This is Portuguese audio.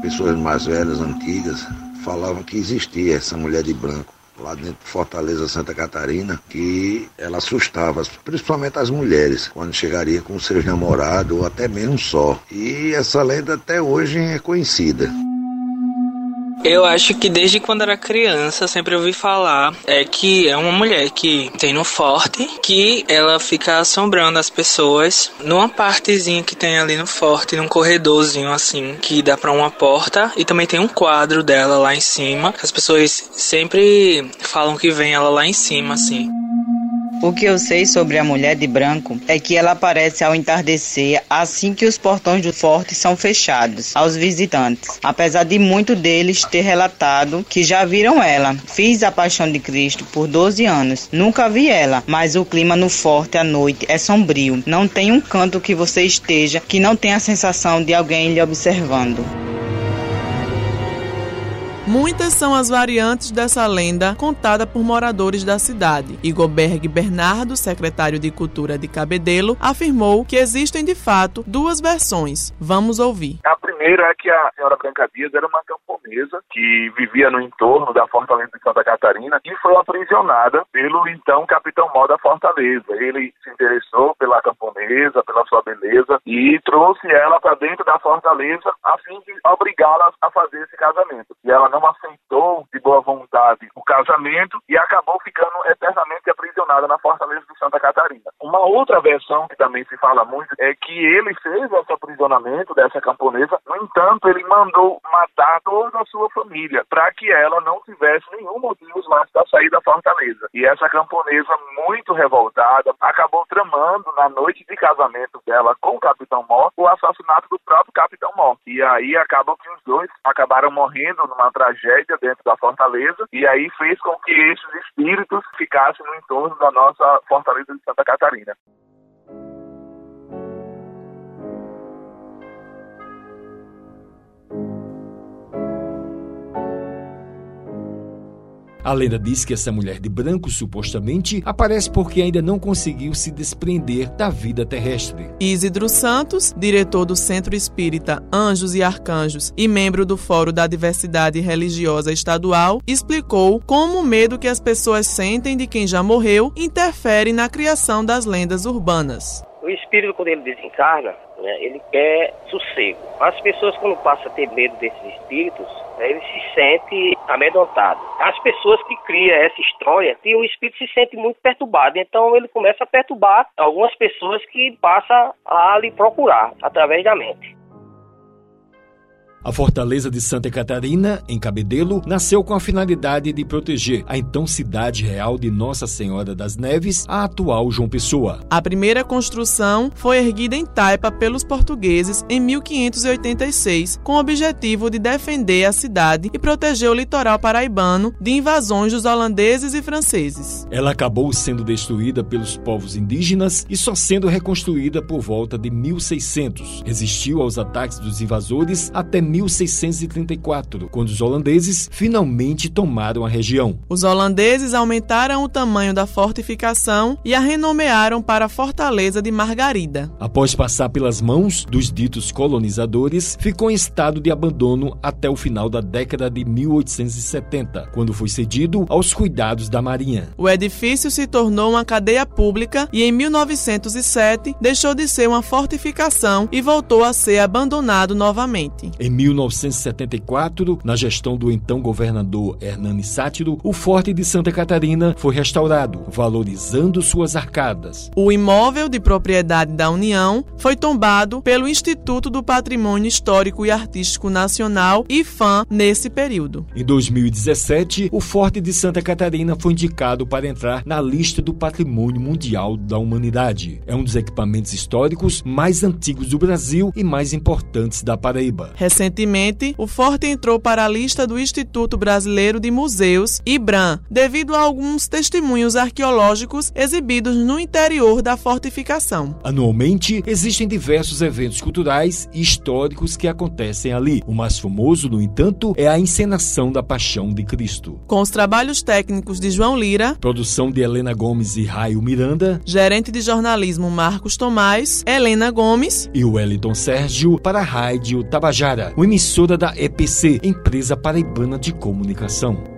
pessoas mais velhas, antigas, falavam que existia essa mulher de branco lá dentro de Fortaleza, Santa Catarina, que ela assustava, principalmente as mulheres, quando chegaria com seus namorados ou até mesmo só. E essa lenda até hoje é conhecida. Eu acho que desde quando era criança sempre ouvi falar é que é uma mulher que tem no forte que ela fica assombrando as pessoas numa partezinha que tem ali no forte, num corredorzinho assim que dá para uma porta e também tem um quadro dela lá em cima. As pessoas sempre falam que vem ela lá em cima assim. O que eu sei sobre a mulher de branco é que ela aparece ao entardecer assim que os portões do forte são fechados aos visitantes. Apesar de muitos deles ter relatado que já viram ela. Fiz a Paixão de Cristo por 12 anos. Nunca vi ela, mas o clima no forte à noite é sombrio. Não tem um canto que você esteja que não tenha a sensação de alguém lhe observando. Muitas são as variantes dessa lenda contada por moradores da cidade. Igorberg Bernardo, secretário de Cultura de Cabedelo, afirmou que existem de fato duas versões. Vamos ouvir. A primeira é que a senhora Branca Dias era uma que vivia no entorno da Fortaleza de Santa Catarina e foi aprisionada pelo então capitão Mó da Fortaleza. Ele se interessou pela camponesa, pela sua beleza e trouxe ela para dentro da fortaleza a fim de obrigá-la a fazer esse casamento. E ela não aceitou de boa vontade o casamento e acabou ficando eternamente aprisionada na fortaleza de Santa Catarina. Uma outra versão que também se fala muito é que ele fez esse aprisionamento dessa camponesa, no entanto, ele mandou matar toda a sua família para que ela não tivesse nenhum motivo mais para sair da fortaleza. E essa camponesa, muito revoltada, acabou tramando na noite de casamento dela com o Capitão Mó o assassinato do próprio Capitão Mó. E aí acabou que os dois acabaram morrendo numa tragédia dentro da fortaleza e aí fez com que esses espíritos ficassem no entorno da nossa fortaleza de Santa Catarina. arena A lenda diz que essa mulher de branco, supostamente, aparece porque ainda não conseguiu se desprender da vida terrestre. Isidro Santos, diretor do Centro Espírita Anjos e Arcanjos e membro do Fórum da Diversidade Religiosa Estadual, explicou como o medo que as pessoas sentem de quem já morreu interfere na criação das lendas urbanas. O espírito, quando ele desencarna, né, ele quer sossego. As pessoas, quando passam a ter medo desses espíritos, né, ele se sente amedrontado. As pessoas que criam essa história, o espírito se sente muito perturbado. Então, ele começa a perturbar algumas pessoas que passam a lhe procurar através da mente. A Fortaleza de Santa Catarina, em Cabedelo, nasceu com a finalidade de proteger a então cidade real de Nossa Senhora das Neves, a atual João Pessoa. A primeira construção foi erguida em Taipa pelos portugueses em 1586, com o objetivo de defender a cidade e proteger o litoral paraibano de invasões dos holandeses e franceses. Ela acabou sendo destruída pelos povos indígenas e só sendo reconstruída por volta de 1600. Resistiu aos ataques dos invasores até 1634, quando os holandeses finalmente tomaram a região. Os holandeses aumentaram o tamanho da fortificação e a renomearam para a Fortaleza de Margarida. Após passar pelas mãos dos ditos colonizadores, ficou em estado de abandono até o final da década de 1870, quando foi cedido aos cuidados da Marinha. O edifício se tornou uma cadeia pública e em 1907 deixou de ser uma fortificação e voltou a ser abandonado novamente. Em 1974, na gestão do então governador Hernani Sátiro, o Forte de Santa Catarina foi restaurado, valorizando suas arcadas. O imóvel de propriedade da União foi tombado pelo Instituto do Patrimônio Histórico e Artístico Nacional, IFAM, nesse período. Em 2017, o Forte de Santa Catarina foi indicado para entrar na lista do Patrimônio Mundial da Humanidade. É um dos equipamentos históricos mais antigos do Brasil e mais importantes da Paraíba. Recentemente, o forte entrou para a lista do Instituto Brasileiro de Museus, IBRAM, devido a alguns testemunhos arqueológicos exibidos no interior da fortificação. Anualmente, existem diversos eventos culturais e históricos que acontecem ali. O mais famoso, no entanto, é a encenação da Paixão de Cristo. Com os trabalhos técnicos de João Lira, produção de Helena Gomes e Raio Miranda, gerente de jornalismo Marcos Tomás, Helena Gomes e Wellington Sérgio para a Rádio Tabajara emissora da EPC, Empresa Paraibana de Comunicação.